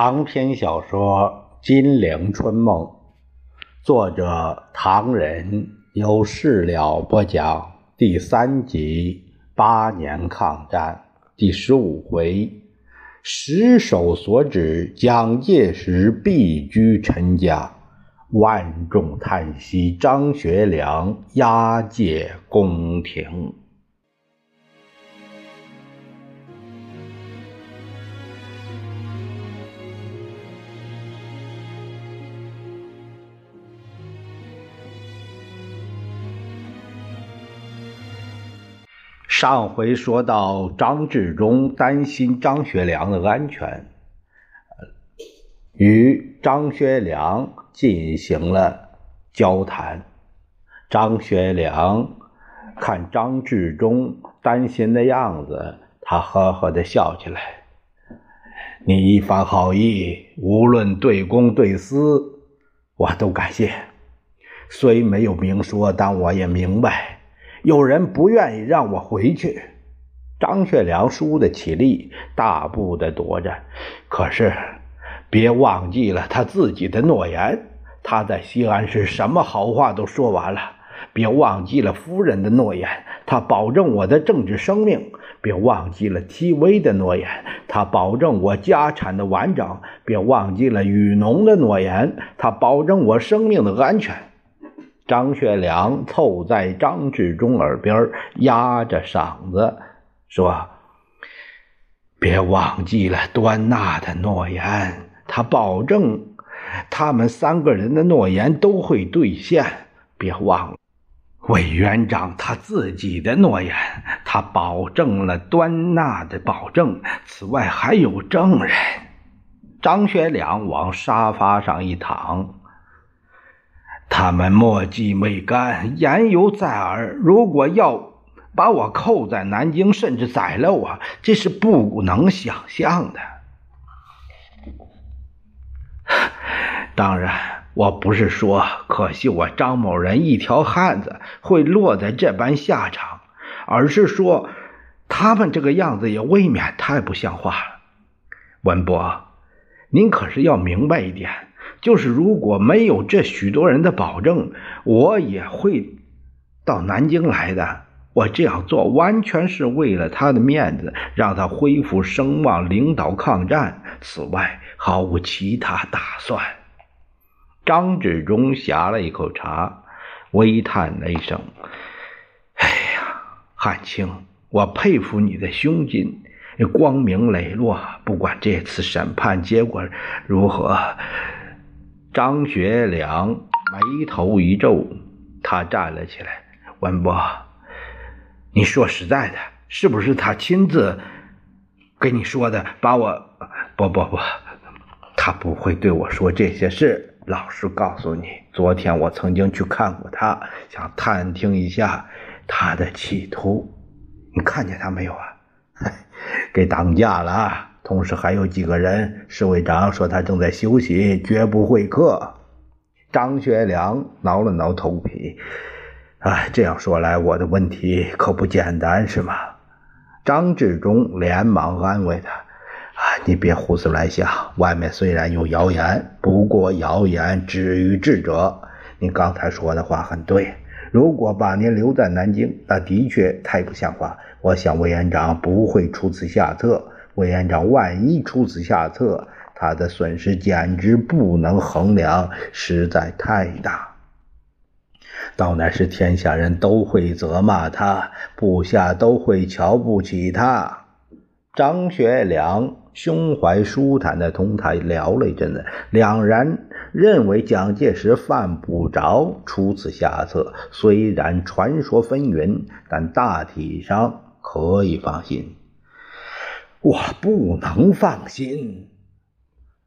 长篇小说《金陵春梦》，作者唐人，由事了播讲。第三集：八年抗战，第十五回：石首所指，蒋介石避居陈家，万众叹息。张学良押解宫廷。上回说到，张治中担心张学良的安全，与张学良进行了交谈。张学良看张治中担心的样子，他呵呵的笑起来：“你一番好意，无论对公对私，我都感谢。虽没有明说，但我也明白。”有人不愿意让我回去，张学良输得起力，大步的踱着。可是，别忘记了他自己的诺言。他在西安是什么好话都说完了。别忘记了夫人的诺言，他保证我的政治生命。别忘记了 T.V 的诺言，他保证我家产的完整。别忘记了雨农的诺言，他保证我生命的安全。张学良凑在张治中耳边，压着嗓子说：“别忘记了端纳的诺言，他保证他们三个人的诺言都会兑现。别忘了委员长他自己的诺言，他保证了端纳的保证。此外还有证人。”张学良往沙发上一躺。他们墨迹未干，言犹在耳。如果要把我扣在南京，甚至宰了我，这是不能想象的。当然，我不是说可惜我张某人一条汉子会落在这般下场，而是说他们这个样子也未免太不像话了。文博，您可是要明白一点。就是如果没有这许多人的保证，我也会到南京来的。我这样做完全是为了他的面子，让他恢复声望，领导抗战。此外，毫无其他打算。张治中呷了一口茶，微叹了一声：“哎呀，汉卿，我佩服你的胸襟，光明磊落。不管这次审判结果如何。”张学良眉头一皱，他站了起来：“文博，你说实在的，是不是他亲自跟你说的？把我……不不不，他不会对我说这些事。老实告诉你，昨天我曾经去看过他，想探听一下他的企图。你看见他没有啊？给挡架了。”同时还有几个人，侍卫长说他正在休息，绝不会客。张学良挠了挠头皮，哎，这样说来，我的问题可不简单，是吗？张治中连忙安慰他：“啊，你别胡思乱想，外面虽然有谣言，不过谣言止于智者。你刚才说的话很对，如果把您留在南京，那的确太不像话。我想委员长不会出此下策。”委员长万一出此下策，他的损失简直不能衡量，实在太大。到那时，天下人都会责骂他，部下都会瞧不起他。张学良胸怀舒坦的同他聊了一阵子，两人认为蒋介石犯不着出此下策，虽然传说纷纭，但大体上可以放心。我不能放心。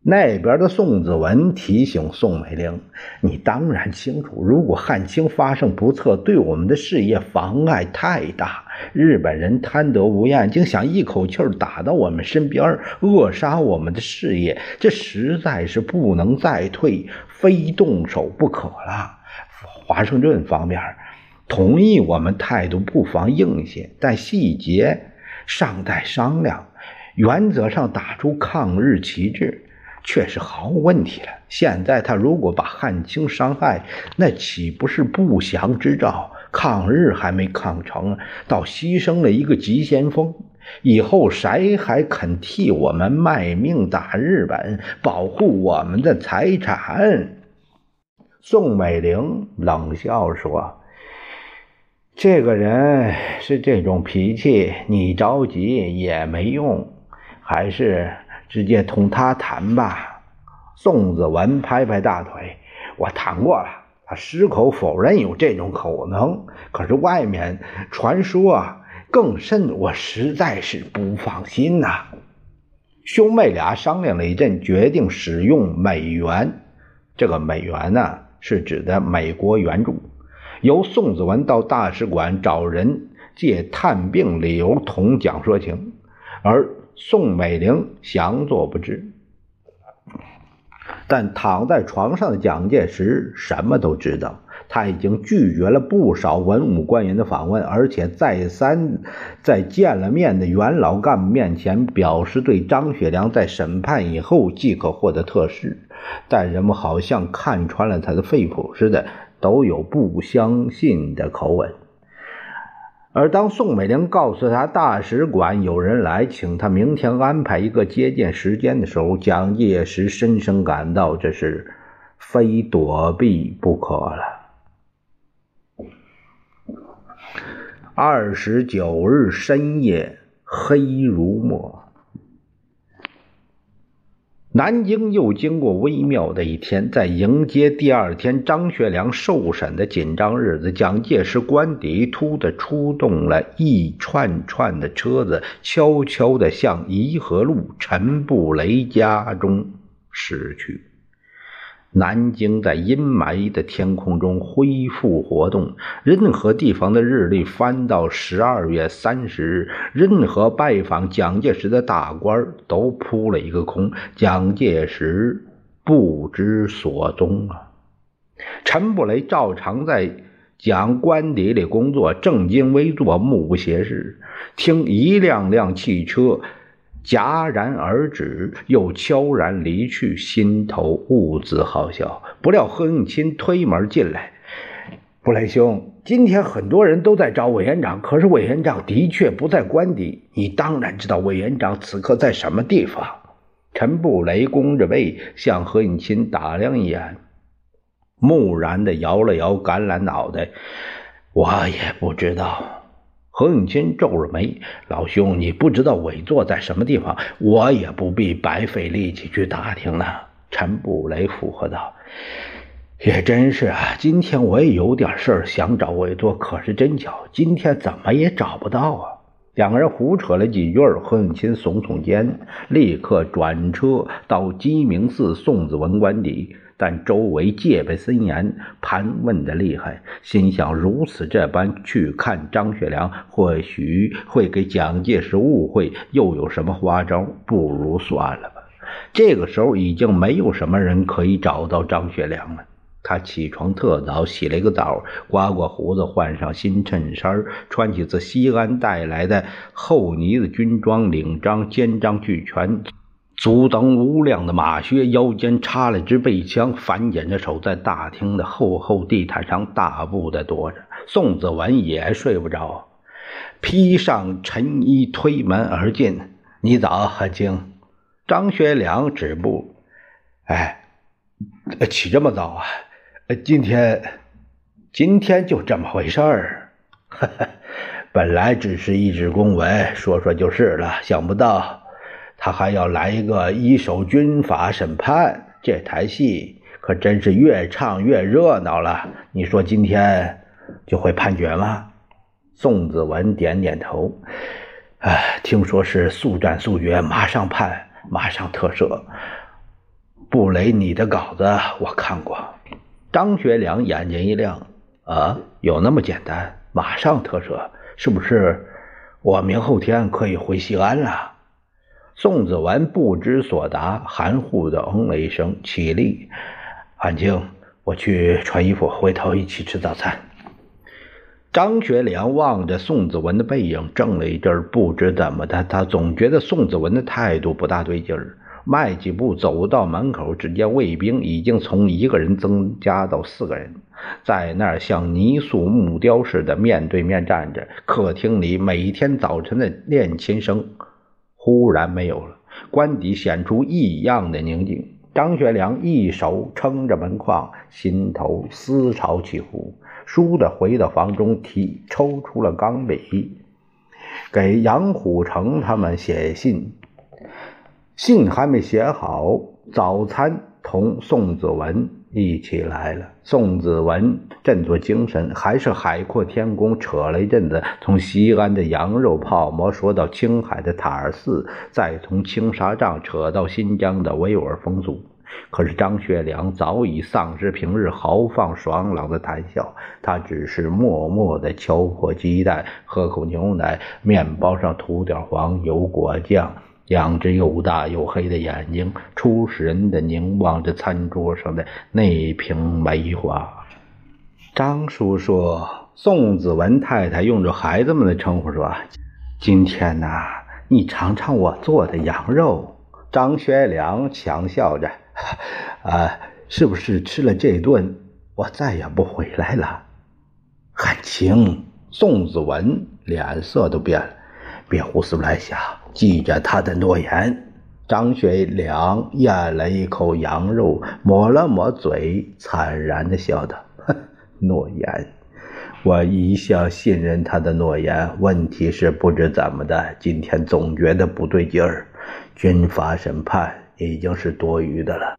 那边的宋子文提醒宋美龄：“你当然清楚，如果汉卿发生不测，对我们的事业妨碍太大。日本人贪得无厌，竟想一口气打到我们身边，扼杀我们的事业，这实在是不能再退，非动手不可了。华盛顿方面同意我们态度不妨硬些，但细节尚待商量。”原则上打出抗日旗帜，却是毫无问题了。现在他如果把汉卿伤害，那岂不是不祥之兆？抗日还没抗成，倒牺牲了一个急先锋，以后谁还肯替我们卖命打日本，保护我们的财产？宋美龄冷笑说：“这个人是这种脾气，你着急也没用，还是直接同他谈吧。”宋子文拍拍大腿：“我谈过了，他矢口否认有这种可能。可是外面传说啊更甚，我实在是不放心呐。”兄妹俩商量了一阵，决定使用美元。这个美元呢，是指的美国援助。由宋子文到大使馆找人借探病理由同蒋说情，而宋美龄详作不知。但躺在床上的蒋介石什么都知道，他已经拒绝了不少文武官员的访问，而且再三在见了面的元老干部面前表示对张学良在审判以后即可获得特赦，但人们好像看穿了他的肺腑似的，都有不相信的口吻。而当宋美龄告诉他大使馆有人来，请他明天安排一个接见时间的时候，蒋介石深深感到这是非躲避不可了。二十九日深夜，黑如墨。南京又经过微妙的一天，在迎接第二天张学良受审的紧张日子，蒋介石官邸突的出动了一串串的车子，悄悄地向颐和路陈布雷家中驶去。南京在阴霾的天空中恢复活动，任何地方的日历翻到十二月三十日，任何拜访蒋介石的大官都扑了一个空，蒋介石不知所踪啊！陈布雷照常在蒋官邸里工作，正襟危坐，目不斜视，听一辆辆汽车。戛然而止，又悄然离去，心头兀自好笑。不料何应钦推门进来：“布雷兄，今天很多人都在找委员长，可是委员长的确不在官邸。你当然知道委员长此刻在什么地方。”陈布雷弓着背向何应钦打量一眼，木然地摇了摇橄榄脑袋：“我也不知道。”何应钦皱着眉：“老兄，你不知道委座在什么地方，我也不必白费力气去打听了。”陈布雷附和道：“也真是啊，今天我也有点事儿想找委座，可是真巧，今天怎么也找不到啊。”两个人胡扯了几句，何应钦耸耸肩，立刻转车到鸡鸣寺宋子文官邸。但周围戒备森严，盘问的厉害，心想如此这般去看张学良，或许会给蒋介石误会，又有什么花招？不如算了吧。这个时候已经没有什么人可以找到张学良了。他起床特早，洗了一个澡，刮刮胡子，换上新衬衫，穿起自西安带来的厚呢子军装，领章、肩章俱全。足蹬无量的马靴，腰间插了支背枪，反剪着手，在大厅的厚厚地毯上大步的踱着。宋子文也睡不着，披上晨衣，推门而进。你早，汉卿。张学良止步。哎，起这么早啊？今天，今天就这么回事儿。本来只是一纸公文，说说就是了。想不到。他还要来一个一手军法审判，这台戏可真是越唱越热闹了。你说今天就会判决吗？宋子文点点头。哎，听说是速战速决，马上判，马上特赦。布雷，你的稿子我看过。张学良眼睛一亮，啊，有那么简单？马上特赦，是不是？我明后天可以回西安了？宋子文不知所答，含糊的嗯了一声，起立。安静，我去穿衣服，回头一起吃早餐。张学良望着宋子文的背影，怔了一阵不知怎么的，他总觉得宋子文的态度不大对劲儿。迈几步走到门口，只见卫兵已经从一个人增加到四个人，在那儿像泥塑木雕似的面对面站着。客厅里每天早晨的练琴声忽然没有了，官邸显出异样的宁静。张学良一手撑着门框，心头思潮起伏，倏地回到房中，提抽出了钢笔，给杨虎城他们写信。信还没写好，早餐同宋子文一起来了。宋子文振作精神，还是海阔天空，扯了一阵子，从西安的羊肉泡馍说到青海的塔尔寺，再从青纱帐扯到新疆的维吾尔风俗。可是张学良早已丧失平日豪放爽朗的谈笑，他只是默默地敲破鸡蛋，喝口牛奶，面包上涂点黄油果酱。两只又大又黑的眼睛，出神的凝望着餐桌上的那瓶梅花。张叔叔，宋子文太太用着孩子们的称呼说：“今天呐，你尝尝我做的羊肉。”张学良强笑着：“ 啊，是不是吃了这顿，我再也不回来了？”汉卿，宋子文脸色都变了，别胡思乱想。记着他的诺言。张学良咽了一口羊肉，抹了抹嘴，惨然的笑道：“ 诺言，我一向信任他的诺言。问题是不知怎么的，今天总觉得不对劲儿。军法审判已经是多余的了。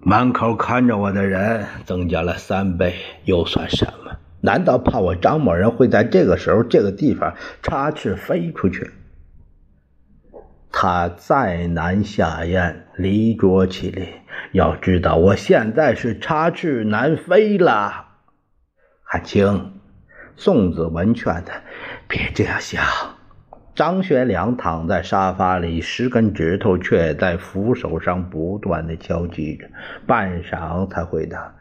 门口看着我的人增加了三倍，又算什么？难道怕我张某人会在这个时候、这个地方插翅飞出去？”他再难下咽，离桌起立。要知道，我现在是插翅难飞了。汉卿，宋子文劝他别这样想。张学良躺在沙发里，十根指头却在扶手上不断的敲击着，半晌才回答：“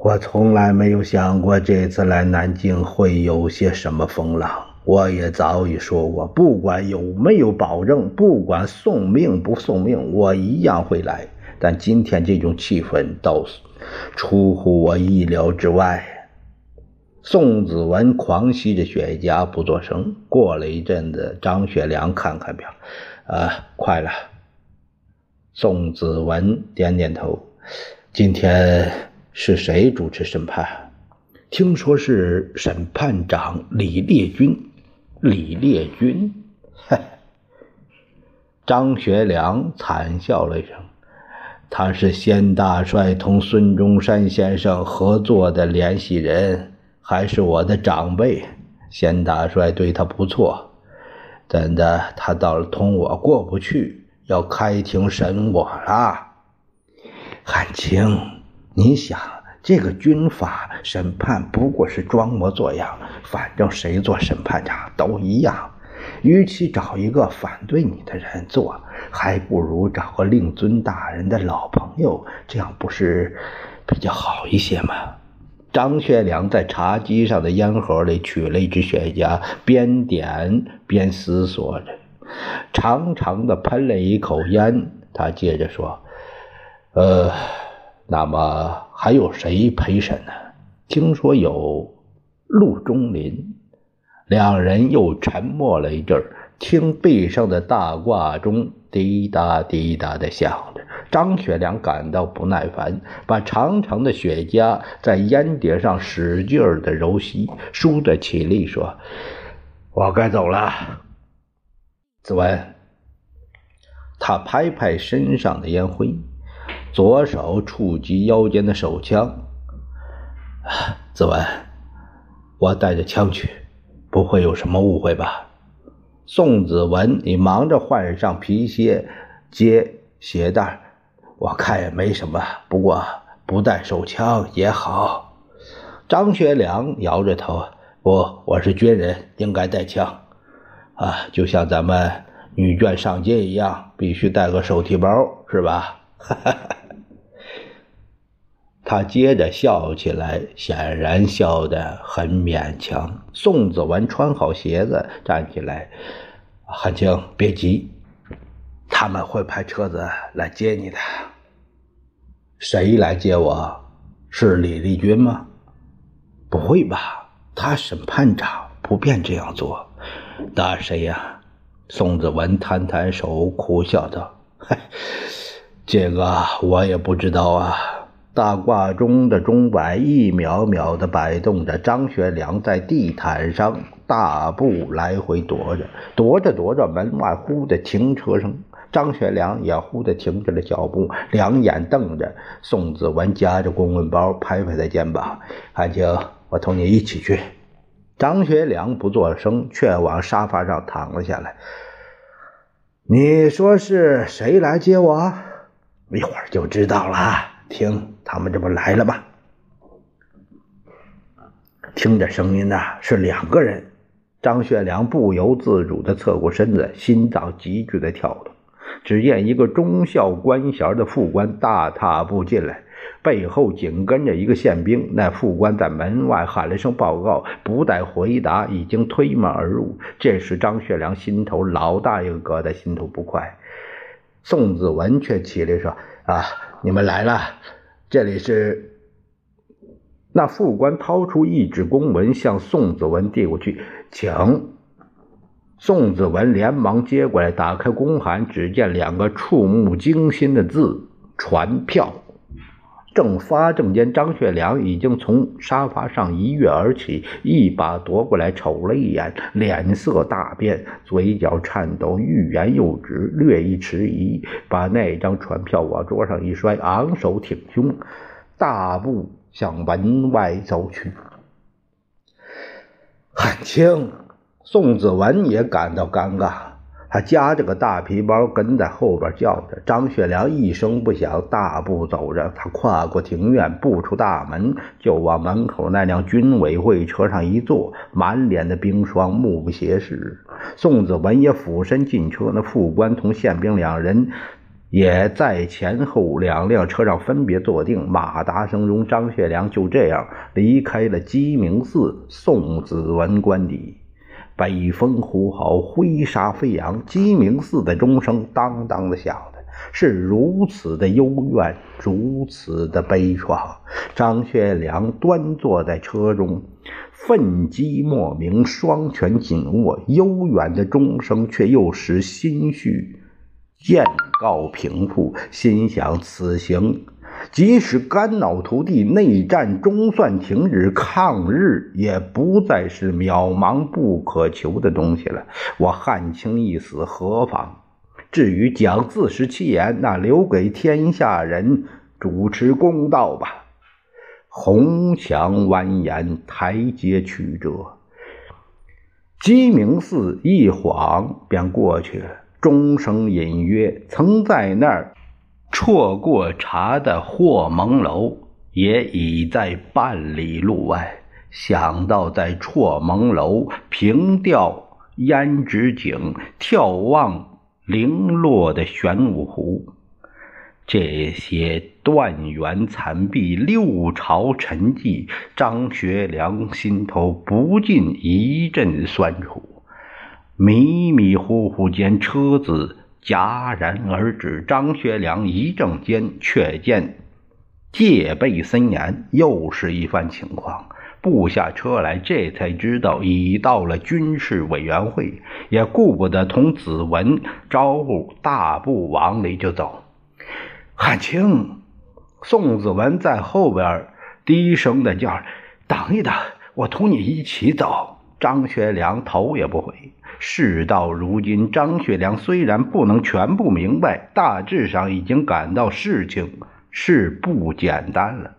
我从来没有想过这次来南京会有些什么风浪。”我也早已说过，不管有没有保证，不管送命不送命，我一样会来。但今天这种气氛倒是出乎我意料之外。宋子文狂吸着雪茄，不作声。过了一阵子，张学良看看表，啊，快了。宋子文点点头。今天是谁主持审判？听说是审判长李烈钧。李烈钧，张学良惨笑了一声。他是先大帅同孙中山先生合作的联系人，还是我的长辈。先大帅对他不错，怎的他倒是同我过不去，要开庭审我了？汉卿，你想？这个军法审判不过是装模作样，反正谁做审判长都一样。与其找一个反对你的人做，还不如找个令尊大人的老朋友，这样不是比较好一些吗？张学良在茶几上的烟盒里取了一支雪茄，边点边思索着，长长的喷了一口烟。他接着说：“呃。”那么还有谁陪审呢？听说有陆中林。两人又沉默了一阵儿，听壁上的大挂钟滴答滴答的响着。张学良感到不耐烦，把长长的雪茄在烟碟上使劲儿的揉吸，舒着起立说：“我该走了。”子文，他拍拍身上的烟灰。左手触及腰间的手枪，子文，我带着枪去，不会有什么误会吧？宋子文，你忙着换上皮鞋、接鞋带，我看也没什么。不过不带手枪也好。张学良摇着头，不，我是军人，应该带枪。啊，就像咱们女眷上街一样，必须带个手提包，是吧？哈哈哈。他接着笑起来，显然笑得很勉强。宋子文穿好鞋子，站起来：“汉卿，别急。”他们会派车子来接你的。谁来接我？是李立军吗？不会吧，他审判长不便这样做。那谁呀？宋子文摊摊手，苦笑道：“嗨，这个我也不知道啊。”大挂钟的钟摆一秒秒的摆动着，张学良在地毯上大步来回踱着，踱着踱着，门外忽的停车声，张学良也忽的停止了脚步，两眼瞪着宋子文，夹着公文包，拍拍他肩膀：“韩青，我同你一起去。”张学良不作声，却往沙发上躺了下来。你说是谁来接我？一会儿就知道了。听，他们这不来了吗？听着声音呢，是两个人。张学良不由自主的侧过身子，心脏急剧的跳动。只见一个中校官衔的副官大踏步进来。背后紧跟着一个宪兵，那副官在门外喊了声报告，不待回答，已经推门而入。这时张学良心头老大一个疙瘩，心头不快。宋子文却起来说：“啊，你们来了，这里是。”那副官掏出一纸公文，向宋子文递过去，请。宋子文连忙接过来，打开公函，只见两个触目惊心的字：“传票。”正发怔间，张学良已经从沙发上一跃而起，一把夺过来，瞅了一眼，脸色大变，嘴角颤抖，欲言又止，略一迟疑，把那张船票往桌上一摔，昂首挺胸，大步向门外走去。汉卿，宋子文也感到尴尬。他夹着个大皮包跟在后边叫着。张学良一声不响，大步走着。他跨过庭院，步出大门，就往门口那辆军委会车上一坐，满脸的冰霜，目不斜视。宋子文也俯身进车，那副官同宪兵两人也在前后两辆车上分别坐定。马达声中，张学良就这样离开了鸡鸣寺宋子文官邸。北风呼号，灰沙飞扬，鸡鸣寺的钟声当当的响的，是如此的幽怨，如此的悲怆。张学良端坐在车中，愤激莫名，双拳紧握，悠远的钟声却又使心绪渐告平复，心想此行。即使肝脑涂地，内战终算停止，抗日也不再是渺茫不可求的东西了。我汉卿一死何妨？至于讲自食其言，那留给天下人主持公道吧。红墙蜿蜒，台阶曲折，鸡鸣寺一晃便过去了。钟声隐约，曾在那儿。错过茶的霍蒙楼也已在半里路外。想到在错蒙楼凭吊胭脂井，眺望零落的玄武湖，这些断垣残壁、六朝沉寂，张学良心头不禁一阵酸楚。迷迷糊糊间，车子。戛然而止，张学良一怔间，却见戒备森严，又是一番情况。步下车来，这才知道已到了军事委员会，也顾不得同子文招呼，大步往里就走。汉卿，宋子文在后边低声的叫：“等一等，我同你一起走。”张学良头也不回。事到如今，张学良虽然不能全部明白，大致上已经感到事情是不简单了。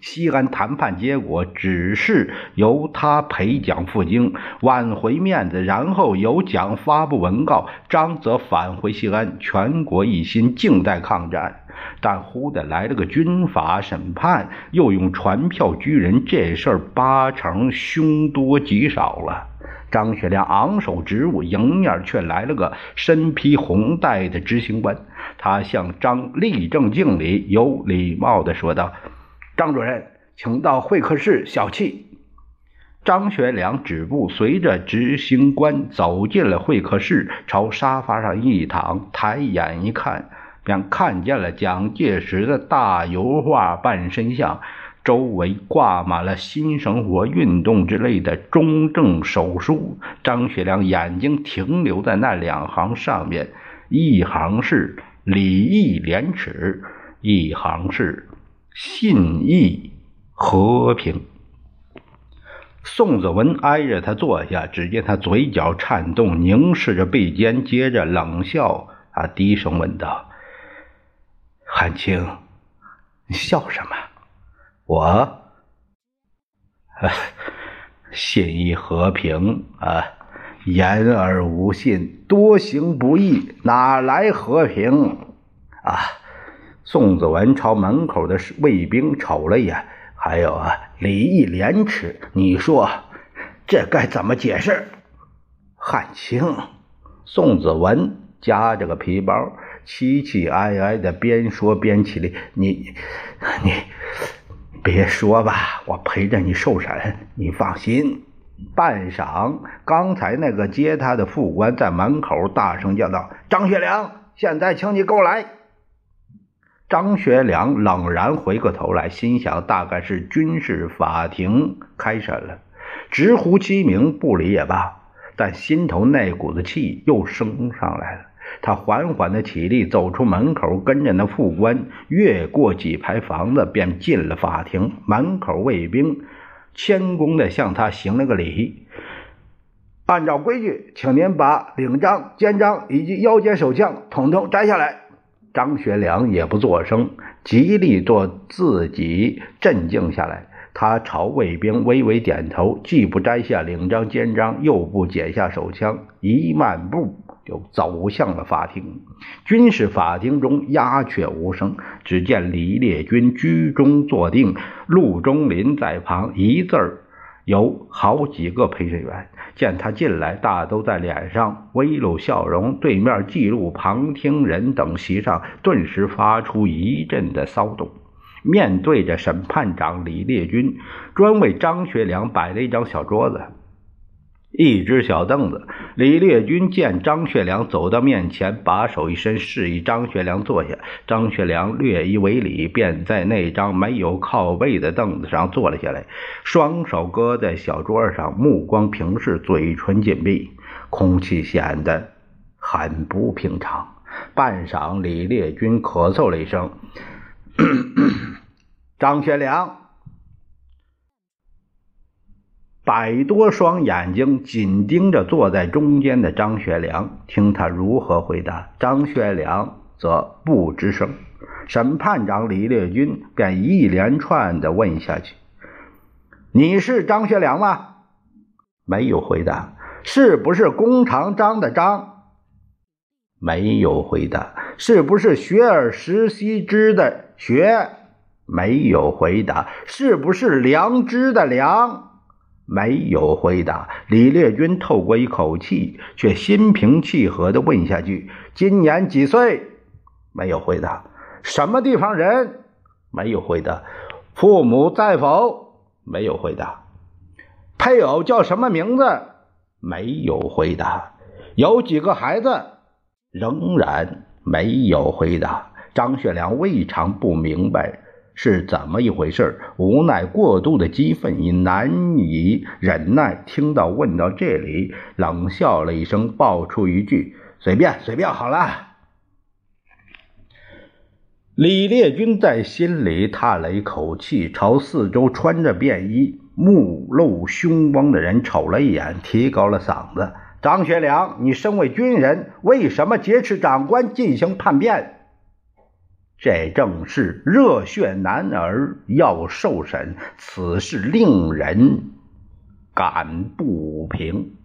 西安谈判结果只是由他陪蒋赴京，挽回面子，然后由蒋发布文告，张则返回西安，全国一心，静待抗战。但忽的来了个军法审判，又用传票拘人，这事儿八成凶多吉少了。张学良昂首直入，迎面却来了个身披红带的执行官。他向张立正敬礼，有礼貌地说道：“张主任，请到会客室小憩。”张学良止步，随着执行官走进了会客室，朝沙发上一躺，抬眼一看，便看见了蒋介石的大油画半身像，周围挂满了新生活运动之类的中正手书。张学良眼睛停留在那两行上面，一行是“礼义廉耻”，一行是“信义和平”。宋子文挨着他坐下，只见他嘴角颤动，凝视着背肩，接着冷笑，啊，低声问道：“汉卿，你笑什么？我，信义和平啊，言而无信，多行不义，哪来和平啊？”宋子文朝门口的卫兵瞅了一眼。还有啊，礼义廉耻，你说这该怎么解释？汉卿，宋子文夹着个皮包，凄凄哀哀的，边说边起立。你，你别说吧，我陪着你受审，你放心。半晌，刚才那个接他的副官在门口大声叫道：“张学良，现在请你过来。”张学良冷然回过头来，心想：大概是军事法庭开审了，直呼其名，不理也罢。但心头那股子气又升上来了。他缓缓的起立，走出门口，跟着那副官越过几排房子，便进了法庭。门口卫兵谦恭的向他行了个礼：“按照规矩，请您把领章、肩章以及腰间手枪统统摘下来。”张学良也不作声，极力做自己镇静下来。他朝卫兵微微点头，既不摘下领章肩章，又不解下手枪，一漫步就走向了法庭。军事法庭中鸦雀无声，只见李烈钧居中坐定，陆中林在旁，一字儿有好几个陪审员。见他进来，大都在脸上微露笑容。对面记录旁听人等席上顿时发出一阵的骚动。面对着审判长李烈钧，专为张学良摆了一张小桌子。一只小凳子，李烈军见张学良走到面前，把手一伸，示意张学良坐下。张学良略一为礼，便在那张没有靠背的凳子上坐了下来，双手搁在小桌上，目光平视，嘴唇紧闭，空气显得很不平常。半晌，李烈军咳嗽了一声：“ 张学良。”百多双眼睛紧盯着坐在中间的张学良，听他如何回答。张学良则不吱声。审判长李烈钧便一连串的问下去：“你是张学良吗？”没有回答。是不是弓长张的张？没有回答。是不是学而时习之的学？没有回答。是不是良知的良？没有回答，李烈军透过一口气，却心平气和地问下去：“今年几岁？”没有回答。什么地方人？没有回答。父母在否？没有回答。配偶叫什么名字？没有回答。有几个孩子？仍然没有回答。张学良未尝不明白。是怎么一回事？无奈过度的激愤已难以忍耐，听到问到这里，冷笑了一声，爆出一句：“随便，随便好了。”李烈军在心里叹了一口气，朝四周穿着便衣、目露凶光的人瞅了一眼，提高了嗓子：“张学良，你身为军人，为什么劫持长官进行叛变？”这正是热血男儿要受审，此事令人感不平。